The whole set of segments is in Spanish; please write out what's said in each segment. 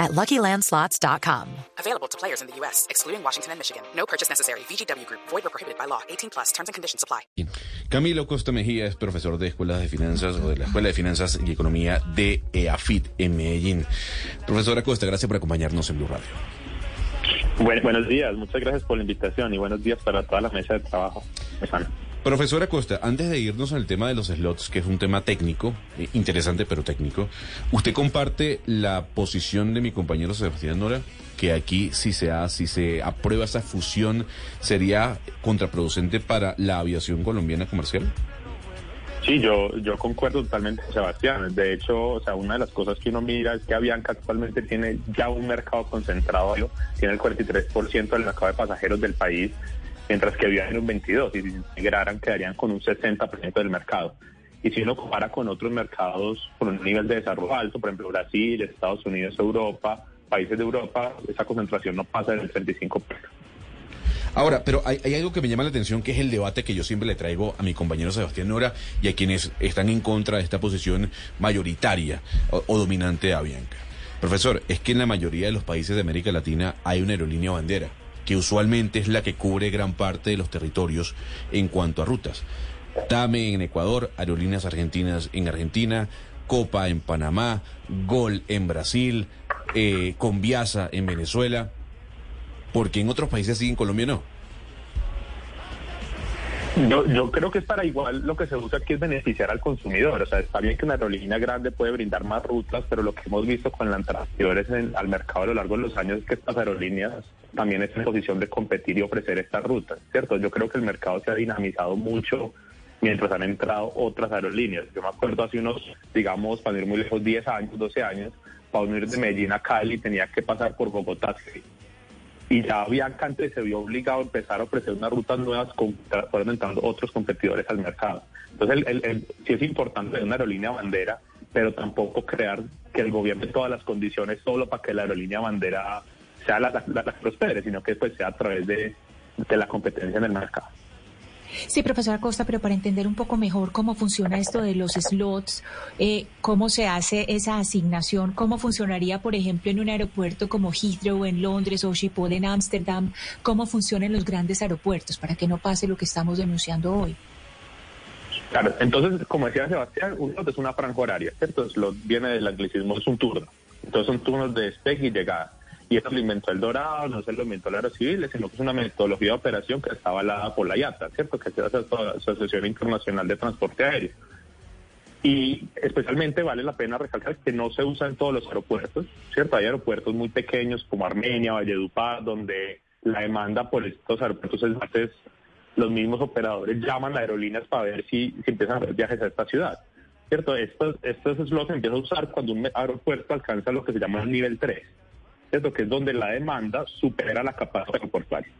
at LuckyLandSlots.com. Available to players in the U.S., excluding Washington and Michigan. No purchase necessary. VGW Group. Void or prohibited by law. 18 plus. Terms and conditions apply. Camilo Costa Mejía es profesor de Escuelas de Finanzas o de la Escuela de Finanzas y Economía de EAFIT en Medellín. Profesora Costa, gracias por acompañarnos en Blue Radio. Bueno, buenos días, muchas gracias por la invitación y buenos días para toda la mesa de trabajo. Profesora Costa, antes de irnos al tema de los slots, que es un tema técnico, eh, interesante pero técnico, ¿usted comparte la posición de mi compañero Sebastián Nora? Que aquí, si se, ha, si se aprueba esa fusión, sería contraproducente para la aviación colombiana comercial? Sí, yo, yo concuerdo totalmente Sebastián. De hecho, o sea, una de las cosas que uno mira es que Avianca actualmente tiene ya un mercado concentrado, tiene el 43% del mercado de pasajeros del país mientras que en un 22 y si integraran quedarían con un 60% del mercado. Y si uno compara con otros mercados con un nivel de desarrollo alto, por ejemplo Brasil, Estados Unidos, Europa, países de Europa, esa concentración no pasa del 35%. Ahora, pero hay, algo que me llama la atención, que es el debate que yo siempre le traigo a mi compañero Sebastián Nora y a quienes están en contra de esta posición mayoritaria o, o dominante de Avianca. Profesor, es que en la mayoría de los países de América Latina hay una aerolínea bandera que usualmente es la que cubre gran parte de los territorios en cuanto a rutas. TAME en Ecuador, Aerolíneas Argentinas en Argentina, Copa en Panamá, Gol en Brasil, eh, Conviasa en Venezuela, porque en otros países sí, en Colombia no. Yo, yo creo que es para igual lo que se usa aquí es beneficiar al consumidor. O sea, está bien que una aerolínea grande puede brindar más rutas, pero lo que hemos visto con las anteriores al mercado a lo largo de los años es que estas aerolíneas también están en posición de competir y ofrecer estas rutas, ¿cierto? Yo creo que el mercado se ha dinamizado mucho mientras han entrado otras aerolíneas. Yo me acuerdo hace unos, digamos, para ir muy lejos, 10 años, 12 años, para unir de Medellín a Cali tenía que pasar por Bogotá y ya Bianca antes se vio obligado a empezar a ofrecer unas rutas nuevas con, entrando otros competidores al mercado. Entonces, el, sí es importante una aerolínea bandera, pero tampoco crear que el gobierno todas las condiciones solo para que la aerolínea bandera sea la, que prospere, sino que pues sea a través de la competencia en el mercado. Sí, profesora Costa, pero para entender un poco mejor cómo funciona esto de los slots, eh, cómo se hace esa asignación, cómo funcionaría, por ejemplo, en un aeropuerto como Heathrow en Londres o Schiphol en Ámsterdam, cómo funcionan los grandes aeropuertos para que no pase lo que estamos denunciando hoy. Claro, entonces, como decía Sebastián, un slot es una franja horaria, ¿cierto? Slot viene del anglicismo, es un turno. Entonces son turnos de despegue y llegada y eso lo inventó el Dorado, no se lo inventó la Civil, sino que es una metodología de operación que está avalada por la IATA, ¿cierto? Que es la Asociación Internacional de Transporte Aéreo. Y especialmente vale la pena recalcar que no se usa en todos los aeropuertos, ¿cierto? Hay aeropuertos muy pequeños como Armenia, Valledupar, donde la demanda por estos aeropuertos es más, los mismos operadores llaman a aerolíneas para ver si, si empiezan a hacer viajes a esta ciudad. ¿Cierto? Estos, estos es lo empieza a usar cuando un aeropuerto alcanza lo que se llama el nivel 3 que es donde la demanda supera la capacidad aeroportuaria.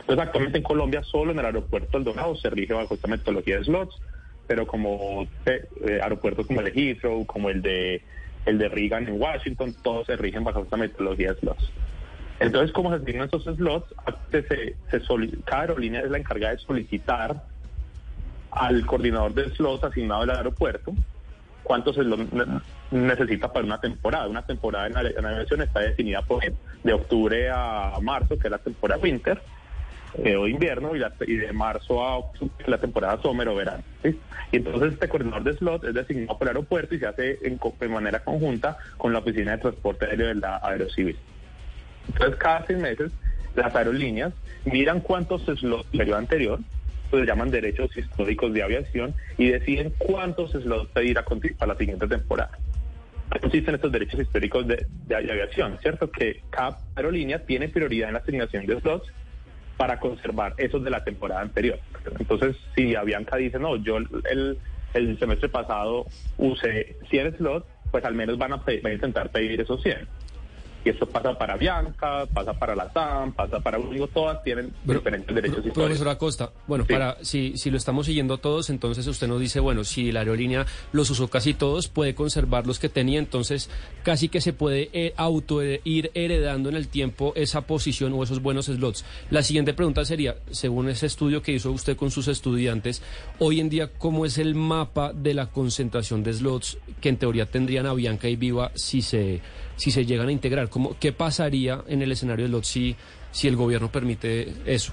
Entonces, actualmente en Colombia, solo en el aeropuerto El Dorado se rige bajo esta metodología de slots, pero como eh, eh, aeropuertos como el de Heathrow, como el de el de Reagan en Washington, todos se rigen bajo esta metodología de slots. Entonces, ¿cómo se asignan esos slots? Se cada aerolínea es la encargada de solicitar al coordinador de slots asignado al aeropuerto cuántos se necesita para una temporada. Una temporada en la, aviación está definida por de octubre a marzo, que es la temporada winter eh, o invierno, y, de marzo a octubre, la temporada summer o verano. Y entonces este coordinador de slot es designado por el aeropuerto y se hace en, manera conjunta con la oficina de transporte aéreo de la Aerocivil. Entonces cada seis meses las aerolíneas miran cuántos slots del periodo anterior se llaman derechos históricos de aviación y deciden cuántos slots pedir a para la siguiente temporada. Existen estos derechos históricos de, aviación, ¿cierto? Que cada aerolínea tiene prioridad en la asignación de slots para conservar esos de la temporada anterior. Entonces, si Avianca dice, no, yo el, el semestre pasado usé 100 slots, pues al menos van a, van a intentar pedir esos 100. Y eso pasa para Bianca, pasa para la TAM, pasa para Único, todas tienen diferentes derechos históricos. Profesor Acosta, bueno, para si, si lo estamos siguiendo todos, entonces usted nos dice, bueno, si la aerolínea los usó casi todos, puede conservar los que tenía, entonces casi que se puede eh, auto ir heredando en el tiempo esa posición o esos buenos slots. La siguiente pregunta sería, según ese estudio que hizo usted con sus estudiantes, hoy en día, ¿cómo es el mapa de la concentración de slots que en teoría tendrían a Bianca y Viva si se si se llegan a integrar? ¿Cómo, ¿Qué pasaría en el escenario de LOT si, si el gobierno permite eso?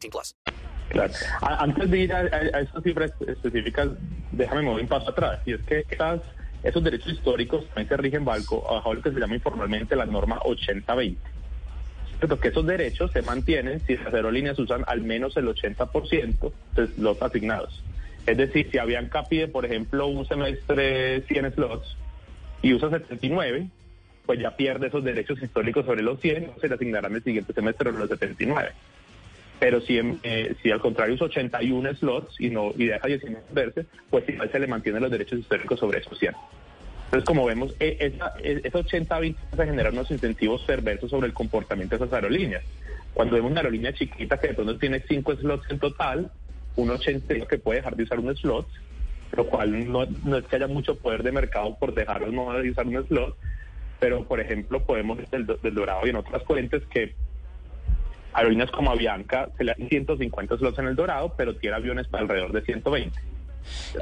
18 plus. Claro. Antes de ir a, a, estas cifras específicas, déjame mover un paso atrás. Y es que estas, esos derechos históricos también se rigen bajo, bajo lo que se llama informalmente la norma 80-20. Pero que esos derechos se mantienen si las aerolíneas usan al menos el 80% de los asignados. Es decir, si Avianca pide, por ejemplo, un semestre 100 slots y usa 79, pues ya pierde esos derechos históricos sobre los 100, se le asignarán el siguiente semestre los 79. Pero si, eh, si al contrario usa 81 slots y no y deja 19 verse, pues igual se le mantienen los derechos históricos sobre esos 100. Entonces, como vemos, e, esa, e, esa 80-20 se generan unos incentivos perversos sobre el comportamiento de esas aerolíneas. Cuando vemos una aerolínea chiquita que de pronto tiene 5 slots en total, un 80 que puede dejar de usar un slot, lo cual no, no, es que haya mucho poder de mercado por dejar de usar un slot, pero por ejemplo podemos del, del Dorado y en otras fuentes que aerolíneas como Avianca se le dan 150 slots en el Dorado, pero tiene aviones para alrededor de 120.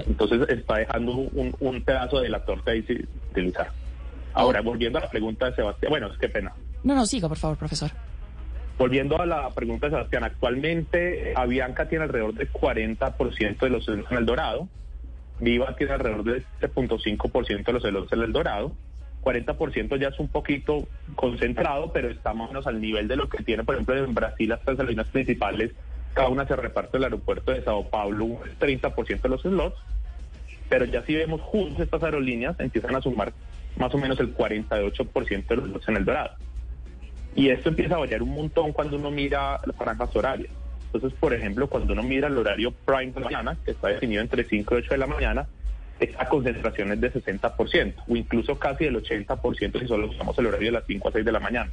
Entonces está dejando un, un pedazo de la torta ahí sin utilizar. Ahora, volviendo a la pregunta de Sebastián, bueno, es que pena. No, no, siga, por favor, profesor. Volviendo a la pregunta de Sebastián, actualmente Avianca tiene alrededor del 40% de los celos en el Dorado, Viva tiene alrededor del 7.5% de los celos en el Dorado, 40% ya es un poquito concentrado, pero está más o menos al nivel de lo que tiene, por ejemplo, en Brasil las aerolíneas principales, cada una se reparte el aeropuerto de Sao Paulo un 30% de los slots, pero ya si vemos juntos estas aerolíneas empiezan a sumar más o menos el 48% de los slots en el Dorado. Y esto empieza a variar un montón cuando uno mira las franjas horarias. Entonces, por ejemplo, cuando uno mira el horario prime de la mañana, que está definido entre 5 y 8 de la mañana, esta concentración es de 60%, o incluso casi del 80% si solo usamos el horario de las 5 a 6 de la mañana.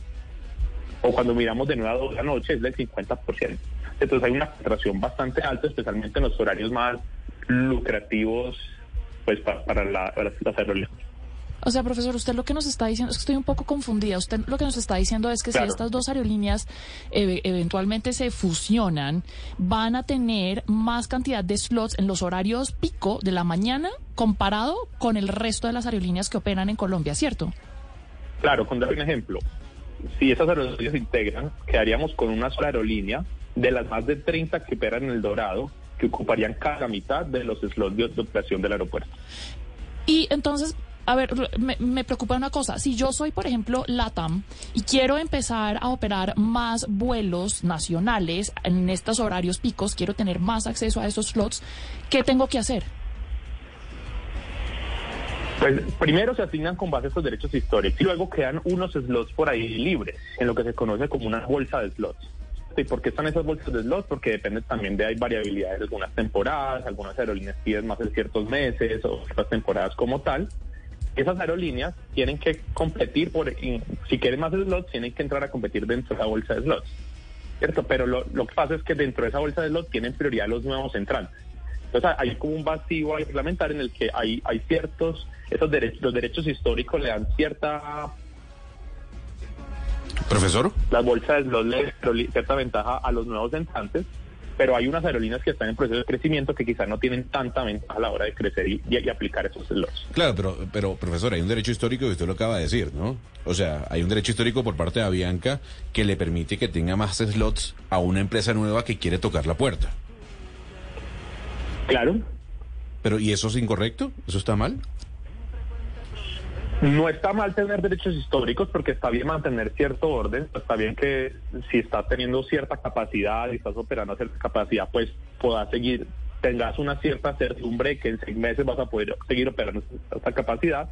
O cuando miramos de 9 a 2 de la noche es del 50%. Entonces hay una concentración bastante alta, especialmente en los horarios más lucrativos pues para, para, la, para las aerolíneas. O sea, profesor, usted lo que nos está diciendo, es que estoy un poco confundida. Usted lo que nos está diciendo es que claro. si estas dos aerolíneas eh, eventualmente se fusionan, van a tener más cantidad de slots en los horarios pico de la mañana comparado con el resto de las aerolíneas que operan en Colombia, ¿cierto? Claro, con dar un ejemplo. Si esas aerolíneas se integran, quedaríamos con una sola aerolínea de las más de 30 que operan en el Dorado, que ocuparían cada mitad de los slots de operación del aeropuerto. Y entonces, a ver, me, me, preocupa una cosa. Si yo soy, por ejemplo, LATAM y quiero empezar a operar más vuelos nacionales en estos horarios picos, quiero tener más acceso a esos slots, ¿qué tengo que hacer? Pues primero se asignan con base a estos derechos históricos y luego quedan unos slots por ahí libres, en lo que se conoce como una bolsa de slots. ¿Y por qué están esas bolsas de slots? Porque depende también de hay variabilidad de algunas temporadas, algunas aerolíneas piden más de ciertos meses o otras temporadas como tal esas aerolíneas tienen que competir por, si quieren más slots, tienen que entrar a competir dentro de esa bolsa de slots. ¿Cierto? Pero lo, lo, que pasa es que dentro de esa bolsa de slots tienen prioridad los nuevos entrantes. Entonces hay como un vacío reglamentario en el que hay, hay ciertos, esos derechos, los derechos históricos le dan cierta... ¿Profesor? La bolsa de slots le cierta ventaja a los nuevos entrantes pero hay unas aerolíneas que están en proceso de crecimiento que quizás no tienen tanta ventaja a la hora de crecer y, y, y aplicar esos slots. Claro, pero, pero profesor, hay un derecho histórico que usted lo acaba de decir, ¿no? O sea, hay un derecho histórico por parte de Avianca que le permite que tenga más slots a una empresa nueva que quiere tocar la puerta. Claro. Pero, ¿y eso es incorrecto? ¿Eso está mal? No está mal tener derechos históricos porque está bien mantener cierto orden, está bien que si estás teniendo cierta capacidad y estás operando cierta capacidad, pues puedas seguir, tengas una cierta certidumbre que en seis meses vas a poder seguir operando esta capacidad.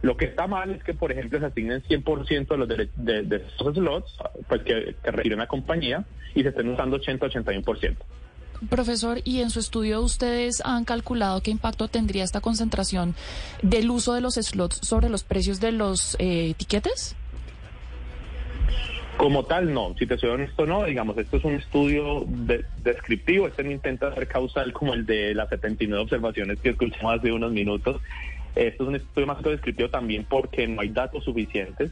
Lo que está mal es que, por ejemplo, se asignen 100% de los de, de, esos slots pues que, que requiere una compañía y se estén usando 80-81%. Profesor, ¿y en su estudio ustedes han calculado qué impacto tendría esta concentración del uso de los slots sobre los precios de los eh, etiquetes? Como tal, no. Si te soy honesto, no. Digamos, esto es un estudio descriptivo. Este no intenta ser causal como el de las 79 observaciones que escuchamos hace unos minutos. Esto es un estudio más descriptivo también porque no hay datos suficientes.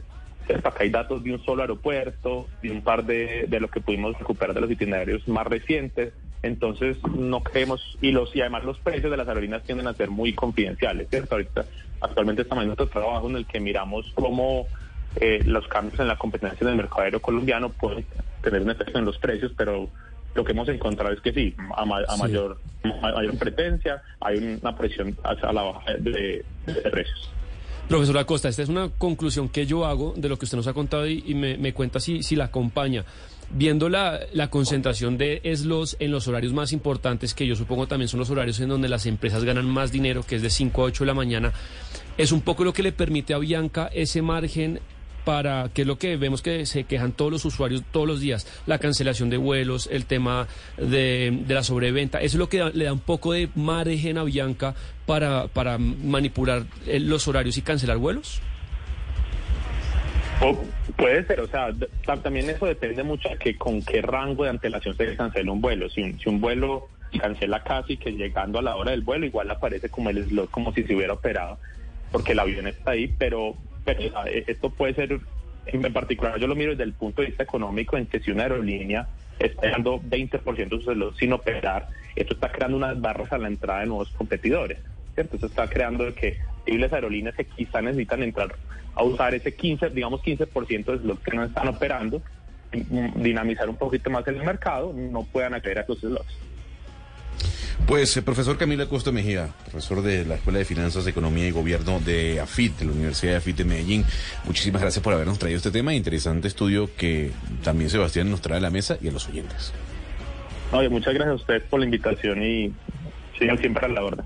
Acá hay datos de un solo aeropuerto, de un par de, de lo que pudimos recuperar de los itinerarios más recientes. Entonces no creemos, y los y además los precios de las aerolíneas tienden a ser muy confidenciales, ¿cierto? Ahorita, actualmente estamos en nuestro trabajo en el que miramos cómo eh, los cambios en la competencia en el mercado aéreo colombiano pueden tener un efecto en los precios, pero lo que hemos encontrado es que sí, a, mayor mayor presencia hay una presión hacia la baja de, precios. Profesor Acosta, esta es una conclusión que yo hago de lo que usted nos ha contado y, me, me, cuenta si, si la acompaña viendo la, la, concentración de slots en los horarios más importantes, que yo supongo también son los horarios en donde las empresas ganan más dinero, que es de 5 a 8 de la mañana, es un poco lo que le permite a Bianca ese margen para, que es lo que vemos que se quejan todos los usuarios todos los días, la cancelación de vuelos, el tema de, de la sobreventa, eso es lo que le da un poco de margen a Bianca para, para manipular eh, los horarios y cancelar vuelos. O puede ser, o sea, también eso depende mucho de que con qué rango de antelación se cancela un vuelo. Si un, si un vuelo cancela casi que llegando a la hora del vuelo, igual aparece como el slot, como si se hubiera operado, porque el avión está ahí, pero, pero e, esto puede ser, en particular yo lo miro desde el punto de vista económico, en que si una aerolínea está dando 20% de sus slots sin operar, esto está creando unas barras a la entrada de nuevos competidores. ¿cierto? Eso está creando que posibles aerolíneas que quizá necesitan entrar a usar ese 15, digamos 15% de slots que no están operando, dinamizar un poquito más el mercado, no puedan acceder a esos slots. Pues, eh, profesor Camilo Acosta Mejía, profesor de la Escuela de Finanzas, Economía y Gobierno de AFIT, de la Universidad de AFIT de Medellín, muchísimas gracias por habernos traído este tema, interesante estudio que también Sebastián nos trae a la mesa y a los oyentes. Oye, muchas gracias a ustedes por la invitación y sigan siempre a la orden.